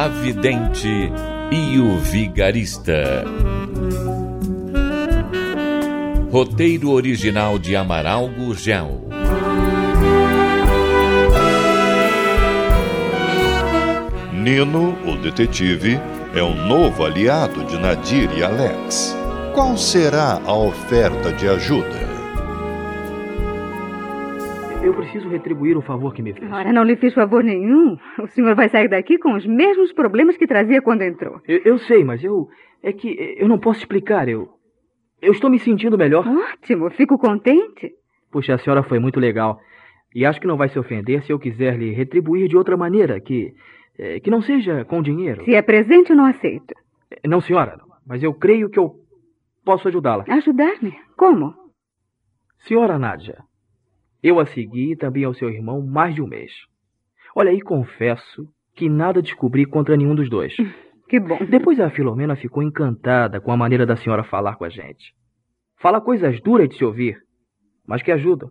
A Vidente e o Vigarista. Roteiro original de Amaral Gurgel. Nino, o detetive, é um novo aliado de Nadir e Alex. Qual será a oferta de ajuda? Eu preciso retribuir o favor que me fez. Ora, não lhe fiz favor nenhum. O senhor vai sair daqui com os mesmos problemas que trazia quando entrou. Eu, eu sei, mas eu. É que eu não posso explicar. Eu. Eu estou me sentindo melhor. Ótimo, fico contente. Puxa, a senhora foi muito legal. E acho que não vai se ofender se eu quiser lhe retribuir de outra maneira, que. é, que não seja com dinheiro. Se é presente, eu não aceito. Não, senhora, mas eu creio que eu posso ajudá-la. Ajudar-me? Como? Senhora Nádia, eu a segui e também ao seu irmão mais de um mês. Olha, e confesso que nada descobri contra nenhum dos dois. Que bom. Depois a Filomena ficou encantada com a maneira da senhora falar com a gente. Fala coisas duras de se ouvir, mas que ajudam.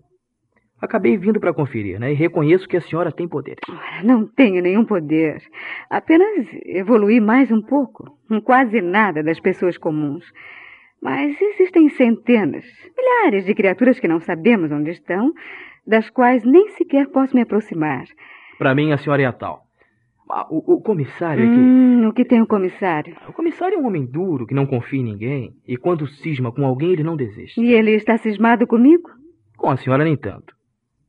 Acabei vindo para conferir, né? E reconheço que a senhora tem poderes. Ora, Não tenho nenhum poder. Apenas evoluí mais um pouco. Quase nada das pessoas comuns. Mas existem centenas, milhares de criaturas que não sabemos onde estão, das quais nem sequer posso me aproximar. Para mim, a senhora é a tal. Ah, O, o comissário é que. Hum, o que tem o comissário? O comissário é um homem duro que não confia em ninguém. E quando cisma com alguém, ele não desiste. E ele está cismado comigo? Com a senhora, nem tanto.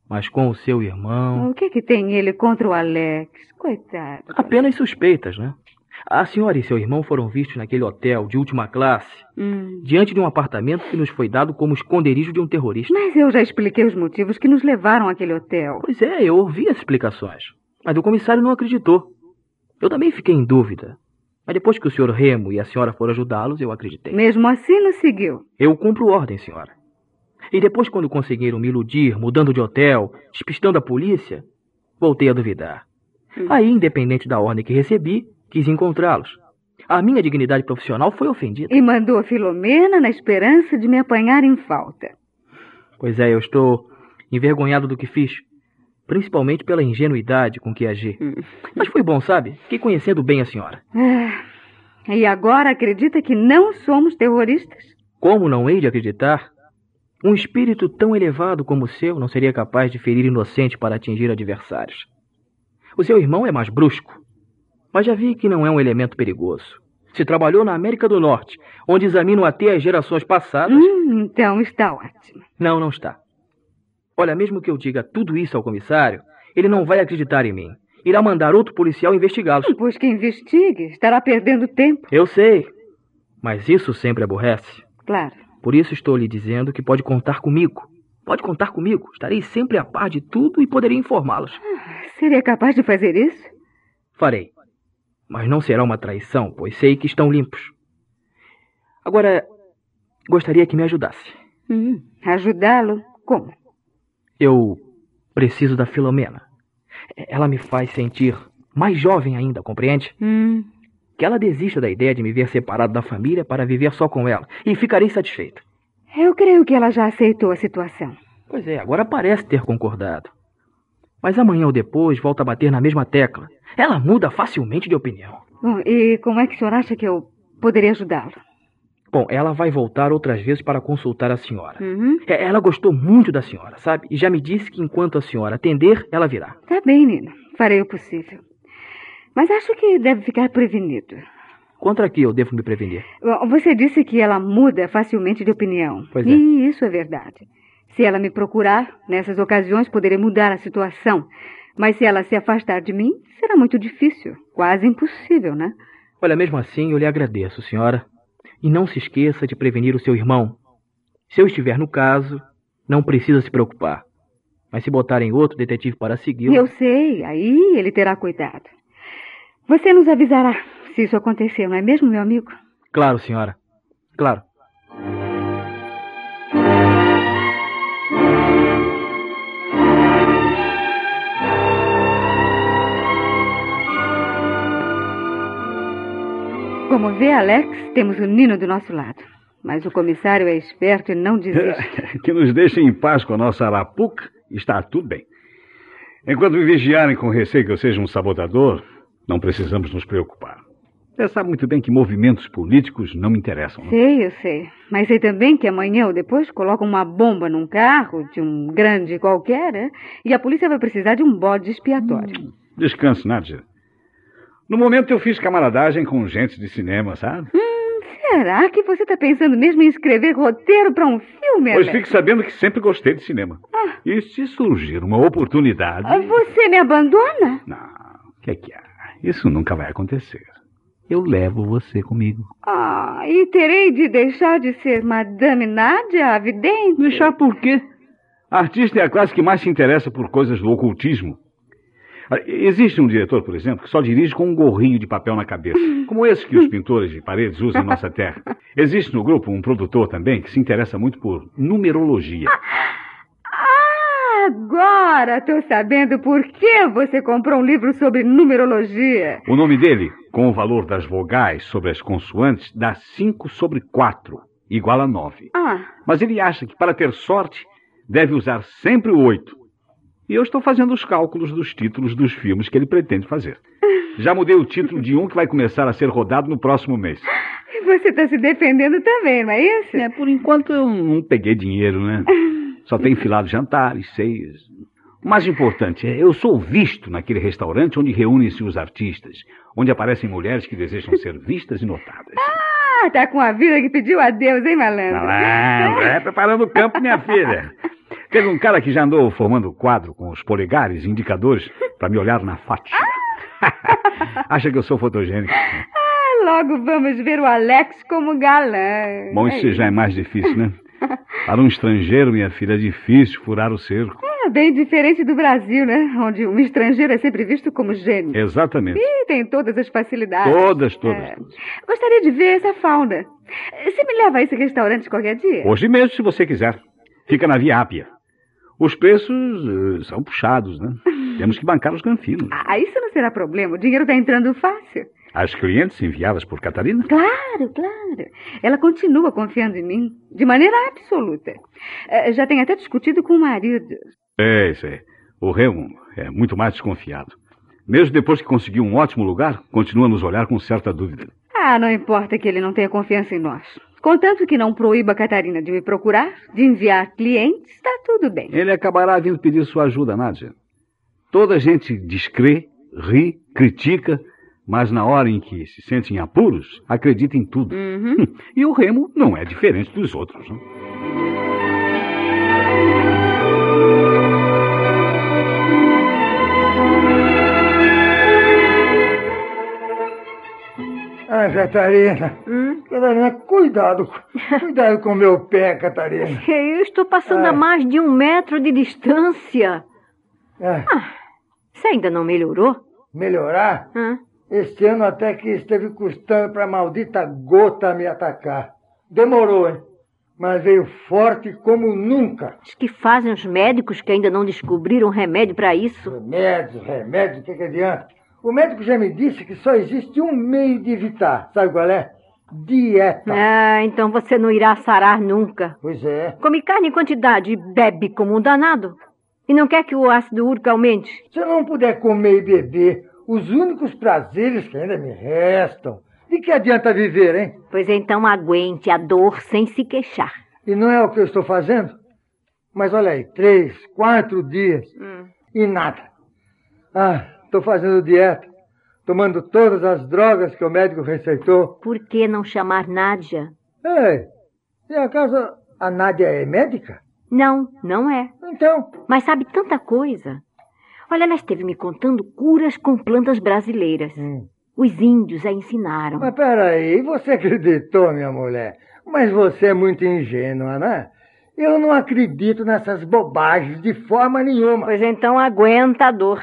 Mas com o seu irmão. O que que tem ele contra o Alex? Coitado. Apenas suspeitas, né? A senhora e seu irmão foram vistos naquele hotel de última classe, Hum. diante de um apartamento que nos foi dado como esconderijo de um terrorista. Mas eu já expliquei os motivos que nos levaram àquele hotel. Pois é, eu ouvi as explicações. Mas o comissário não acreditou. Eu também fiquei em dúvida. Mas depois que o senhor Remo e a senhora foram ajudá-los, eu acreditei. Mesmo assim, nos seguiu. Eu cumpro ordem, senhora. E depois, quando conseguiram me iludir, mudando de hotel, despistando a polícia, voltei a duvidar. Aí, independente da ordem que recebi, quis encontrá-los. A minha dignidade profissional foi ofendida. E mandou a Filomena na esperança de me apanhar em falta. Pois é, eu estou envergonhado do que fiz. Principalmente pela ingenuidade com que agi. Mas foi bom, sabe? Fiquei conhecendo bem a senhora. Ah, e agora acredita que não somos terroristas? Como não hei de acreditar? Um espírito tão elevado como o seu não seria capaz de ferir inocente para atingir adversários. O seu irmão é mais brusco, mas já vi que não é um elemento perigoso. Se trabalhou na América do Norte, onde examinam até as gerações passadas. Hum, então está ótimo. Não, não está. Olha, mesmo que eu diga tudo isso ao comissário, ele não vai acreditar em mim. Irá mandar outro policial investigá-los. Pois que investigue, estará perdendo tempo. Eu sei, mas isso sempre aborrece. Claro. Por isso estou lhe dizendo que pode contar comigo. Pode contar comigo. Estarei sempre a par de tudo e poderei informá-los. Seria capaz de fazer isso? Farei. Mas não será uma traição, pois sei que estão limpos. Agora, gostaria que me ajudasse. Hum, ajudá-lo? Como? Eu preciso da Filomena. Ela me faz sentir mais jovem ainda, compreende? Hum, Que ela desista da ideia de me ver separado da família para viver só com ela. E ficarei satisfeito. eu creio que ela já aceitou a situação. Pois é, agora parece ter concordado. Mas amanhã ou depois volta a bater na mesma tecla. Ela muda facilmente de opinião. Bom, e como é que o senhor acha que eu poderia ajudá-lo? Bom, ela vai voltar outras vezes para consultar a senhora. Uhum. É, Ela gostou muito da senhora, sabe? E já me disse que enquanto a senhora atender, ela virá. Tá bem, Nina. Farei o possível. Mas acho que deve ficar prevenido. Contra que eu devo me prevenir? Você disse que ela muda facilmente de opinião. Pois é. E isso é verdade. Se ela me procurar, nessas ocasiões poderei mudar a situação. Mas se ela se afastar de mim, será muito difícil. Quase impossível, né? Olha, mesmo assim, eu lhe agradeço, senhora. E não se esqueça de prevenir o seu irmão. Se eu estiver no caso, não precisa se preocupar. Mas se botarem outro detetive para segui-lo. Eu sei, aí ele terá cuidado. Você nos avisará se isso acontecer, não é mesmo, meu amigo? Claro, senhora. Claro. Como vê, Alex, temos o Nino do nosso lado. Mas o comissário é esperto e não desiste. que nos deixem em paz com a nossa arapuca, está tudo bem. Enquanto me vigiarem com receio que eu seja um sabotador, não precisamos nos preocupar. Você sabe muito bem que movimentos políticos não me interessam. Não? Sei, eu sei. Mas sei também que amanhã ou depois colocam uma bomba num carro de um grande qualquer, né? e a polícia vai precisar de um bode expiatório. Hum, descanse, Nádia. No momento eu fiz camaradagem com gente de cinema, sabe? Hum, será que você está pensando mesmo em escrever roteiro para um filme, Pois fique sabendo que sempre gostei de cinema. Ah. E se surgir uma oportunidade... Ah, você me abandona? Não, o que é que há? Isso nunca vai acontecer. Eu levo você comigo. Ah, e terei de deixar de ser Madame Nádia, a vidente? Deixar por quê? A artista é a classe que mais se interessa por coisas do ocultismo. Existe um diretor, por exemplo, que só dirige com um gorrinho de papel na cabeça, como esse que os pintores de paredes usam em nossa terra. Existe no grupo um produtor também que se interessa muito por numerologia. Ah, agora estou sabendo por que você comprou um livro sobre numerologia. O nome dele, com o valor das vogais sobre as consoantes, dá 5 sobre 4, igual a 9. Ah. Mas ele acha que para ter sorte deve usar sempre o 8 e eu estou fazendo os cálculos dos títulos dos filmes que ele pretende fazer. Já mudei o título de um que vai começar a ser rodado no próximo mês. Você está se defendendo também, não é isso? É, por enquanto eu não peguei dinheiro, né? Só tem filado jantares, ceias. O mais importante é, eu sou visto naquele restaurante onde reúnem-se os artistas, onde aparecem mulheres que desejam ser vistas e notadas. Ah, tá com a vida que pediu a Deus, hein, malandro? Malandro, é preparando o campo, minha filha. Teve um cara que já andou formando quadro com os polegares indicadores para me olhar na faixa. Acha que eu sou fotogênico. Ah, logo vamos ver o Alex como galã. Bom, isso é já é mais difícil, né? Para um estrangeiro, minha filha, é difícil furar o cerco. É bem diferente do Brasil, né? Onde um estrangeiro é sempre visto como gênio. Exatamente. E tem todas as facilidades. Todas, todas, é. todas. Gostaria de ver essa fauna. Você me leva a esse restaurante qualquer dia? Hoje mesmo, se você quiser. Fica na Via Ápia. Os preços uh, são puxados, né? Temos que bancar os granfinos. Ah, isso não será problema. O dinheiro está entrando fácil. As clientes enviadas por Catarina? Claro, claro. Ela continua confiando em mim, de maneira absoluta. Uh, já tem até discutido com o marido. É, isso é. O Remo é muito mais desconfiado. Mesmo depois que conseguiu um ótimo lugar, continua a nos olhar com certa dúvida. Ah, não importa que ele não tenha confiança em nós. Contanto que não proíba a Catarina de me procurar, de enviar clientes, está tudo bem. Ele acabará vindo pedir sua ajuda, Nádia. Toda gente descrê, ri, critica, mas na hora em que se sente em apuros, acredita em tudo. Uhum. E o Remo não é diferente dos outros. Não? Ah, Catarina. Hum? Catarina, cuidado. Cuidado com o meu pé, Catarina. Eu estou passando a mais de um metro de distância. É. Ah, você ainda não melhorou? Melhorar? Hã? Este ano até que esteve custando para a maldita gota me atacar. Demorou, hein? Mas veio forte como nunca. Os que fazem os médicos que ainda não descobriram remédio para isso? Remédio, remédio, o que, que adianta? O médico já me disse que só existe um meio de evitar. Sabe qual é? Dieta. Ah, então você não irá sarar nunca. Pois é. Come carne em quantidade e bebe como um danado. E não quer que o ácido úrico aumente? Se eu não puder comer e beber, os únicos prazeres que ainda me restam, de que adianta viver, hein? Pois então aguente a dor sem se queixar. E não é o que eu estou fazendo? Mas olha aí, três, quatro dias hum. e nada. Ah, estou fazendo dieta, tomando todas as drogas que o médico receitou. Por que não chamar Nádia? Ei, e acaso a Nádia é médica? Não, não é. Então. Mas sabe tanta coisa. Olha, ela esteve me contando curas com plantas brasileiras. Hum. Os índios a ensinaram. Mas peraí, você acreditou, minha mulher? Mas você é muito ingênua, né? Eu não acredito nessas bobagens de forma nenhuma. Pois então aguenta a dor.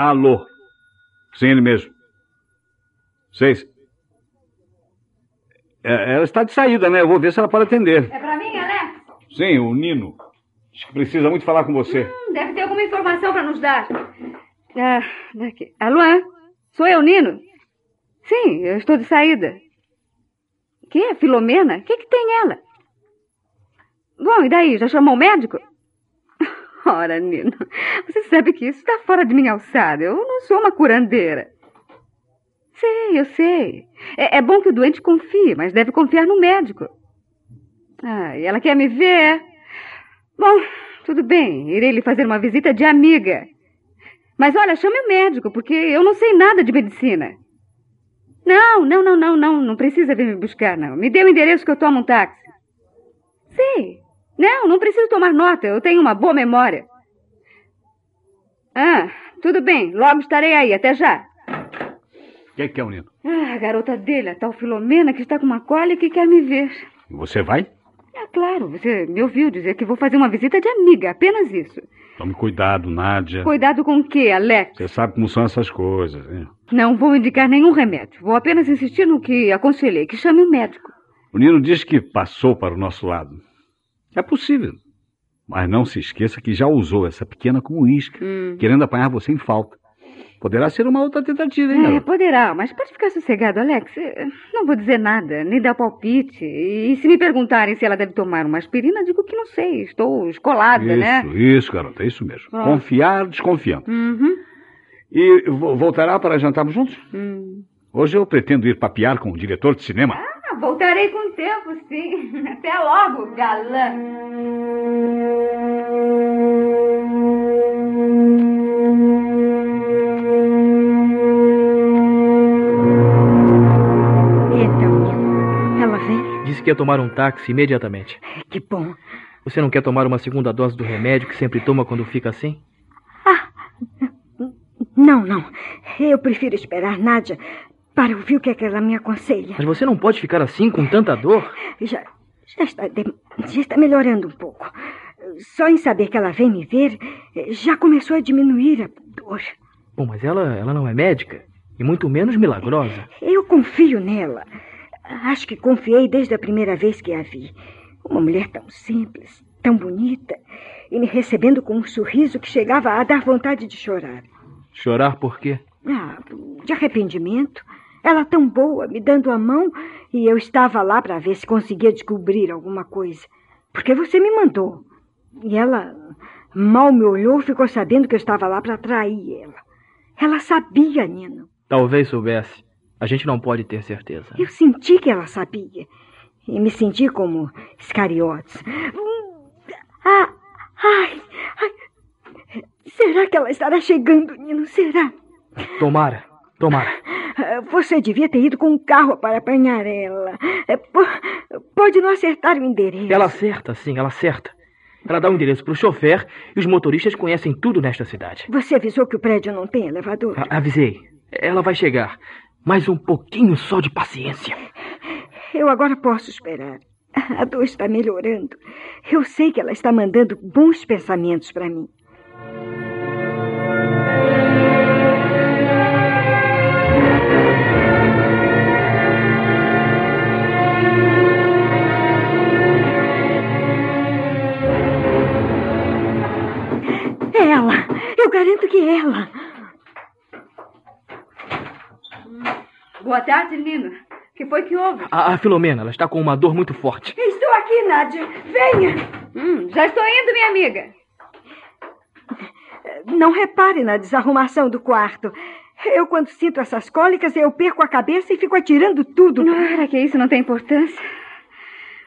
Alô. Sim, ele mesmo. Seis. É, ela está de saída, né? Eu vou ver se ela pode atender. É pra mim, Alex? Sim, o Nino. Acho que precisa muito falar com você. Hum, deve ter alguma informação pra nos dar. Ah, daqui. Alô? é? Sou eu, Nino? Sim, eu estou de saída. Que? Filomena? O que, que tem ela? Bom, e daí? Já chamou o médico? Ora, Nino, você sabe que isso está fora de minha alçada. Eu não sou uma curandeira. Sei, eu sei. É, é bom que o doente confie, mas deve confiar no médico. Ah, e ela quer me ver. Bom, tudo bem. Irei lhe fazer uma visita de amiga. Mas olha, chame o médico, porque eu não sei nada de medicina. Não, não, não, não, não. Não precisa vir me buscar, não. Me dê o endereço que eu tomo um táxi. Sei. Não, não preciso tomar nota. Eu tenho uma boa memória. Ah, tudo bem. Logo estarei aí. Até já. O que é que é o Nino? Ah, a garota dele, a tal Filomena, que está com uma cólica e quer me ver. Você vai? É claro, você me ouviu dizer que vou fazer uma visita de amiga, apenas isso. Tome cuidado, Nádia. Cuidado com o quê, Alex? Você sabe como são essas coisas, hein? Não vou indicar nenhum remédio. Vou apenas insistir no que aconselhei, que chame o médico. O Nino diz que passou para o nosso lado. É possível. Mas não se esqueça que já usou essa pequena como isca, Hum. querendo apanhar você em falta. Poderá ser uma outra tentativa, hein, É, poderá, mas pode ficar sossegado, Alex. Não vou dizer nada, nem dar palpite. E se me perguntarem se ela deve tomar uma aspirina, digo que não sei. Estou escolada, Isso, né? isso, garota, é isso mesmo. Ah. Confiar desconfiando. Uhum. E vo- voltará para jantarmos juntos? Hum. Hoje eu pretendo ir papear com o diretor de cinema. Ah, voltarei com o tempo, sim. Até logo, galã. Então, Nino, ela vem? Disse que ia tomar um táxi imediatamente. Que bom. Você não quer tomar uma segunda dose do remédio que sempre toma quando fica assim? Não, não. Eu prefiro esperar Nádia para ouvir o que, é que ela me aconselha. Mas você não pode ficar assim com tanta dor. Já, já, está, já está melhorando um pouco. Só em saber que ela vem me ver, já começou a diminuir a dor. Bom, mas ela, ela não é médica. E muito menos milagrosa. Eu confio nela. Acho que confiei desde a primeira vez que a vi. Uma mulher tão simples, tão bonita, e me recebendo com um sorriso que chegava a dar vontade de chorar. Chorar por quê? Ah, de arrependimento. Ela tão boa, me dando a mão, e eu estava lá para ver se conseguia descobrir alguma coisa. Porque você me mandou. E ela mal me olhou, ficou sabendo que eu estava lá para atrair ela. Ela sabia, Nino. Talvez soubesse. A gente não pode ter certeza. Eu senti que ela sabia. E me senti como Iscariotes. Ah, ai, ai. Será que ela estará chegando, Nino? Será? Tomara, tomara. Você devia ter ido com um carro para apanhar ela. É, po- Pode não acertar o endereço. Ela acerta, sim, ela acerta. Ela dá o endereço pro chofer e os motoristas conhecem tudo nesta cidade. Você avisou que o prédio não tem elevador? A- avisei. Ela vai chegar. Mais um pouquinho só de paciência. Eu agora posso esperar. A dor está melhorando. Eu sei que ela está mandando bons pensamentos para mim. É ela! Eu garanto que é ela! Boa tarde, Nino. O que foi que houve? A, a Filomena, ela está com uma dor muito forte. Estou aqui! Nádia. Venha. Hum, já estou indo, minha amiga. Não repare na desarrumação do quarto. Eu, quando sinto essas cólicas, eu perco a cabeça e fico atirando tudo. Ora, que isso não tem importância.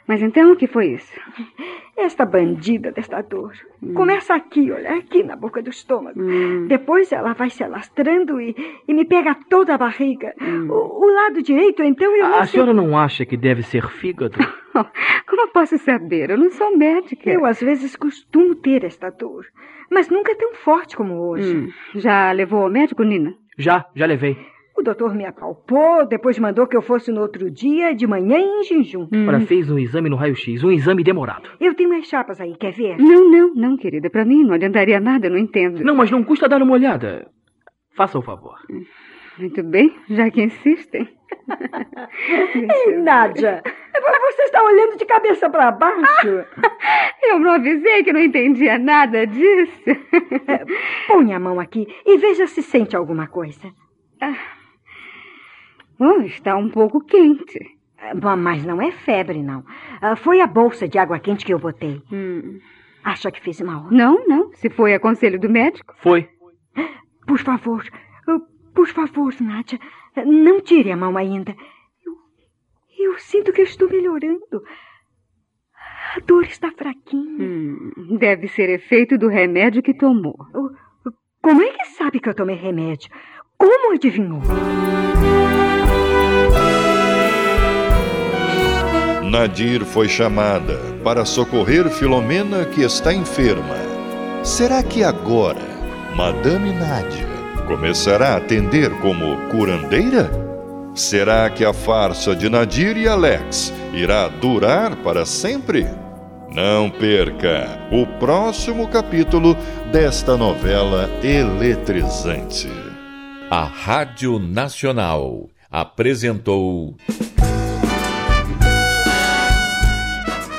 Mas então, o que foi isso? Esta bandida desta dor. Hum. Começa aqui, olha, aqui na boca do estômago. Hum. Depois ela vai se alastrando e, e me pega toda a barriga. Hum. O, o, lado direito, então, eu A, a senhora não acha que deve ser fígado? Como posso saber? Eu não sou médica. Eu, às vezes, costumo ter esta dor. Mas nunca é tão forte como hoje. Hum. Já levou ao médico, Nina? Já, já levei. O doutor me apalpou, depois mandou que eu fosse no outro dia, de manhã em jejum. Hum. Ora, fez um exame no raio-x, um exame demorado. Eu tenho umas chapas aí, quer ver? Não, não, não, querida. Para mim não adiantaria nada, não entendo. Não, mas não custa dar uma olhada. Faça o favor. Muito bem, já que insistem. Ei, Nádia, você está olhando de cabeça para baixo. Eu não avisei que não entendia nada disso. Põe a mão aqui e veja se sente alguma coisa. Ah. Oh, está um pouco quente. Mas não é febre, não. Ah, foi a bolsa de água quente que eu botei. Hum. Acha que fez mal? Não, não. Se foi a conselho do médico. Foi. Por favor, ah, por favor, Nádia, não tire a mão ainda. Eu, eu sinto que estou melhorando. A dor está fraquinha. Hum, deve ser efeito do remédio que tomou. Como é que sabe que eu tomei remédio? Como adivinhou? Nadir foi chamada para socorrer Filomena, que está enferma. Será que agora Madame Nádia começará a atender como curandeira? Será que a farsa de Nadir e Alex irá durar para sempre? Não perca o próximo capítulo desta novela eletrizante. A Rádio Nacional apresentou.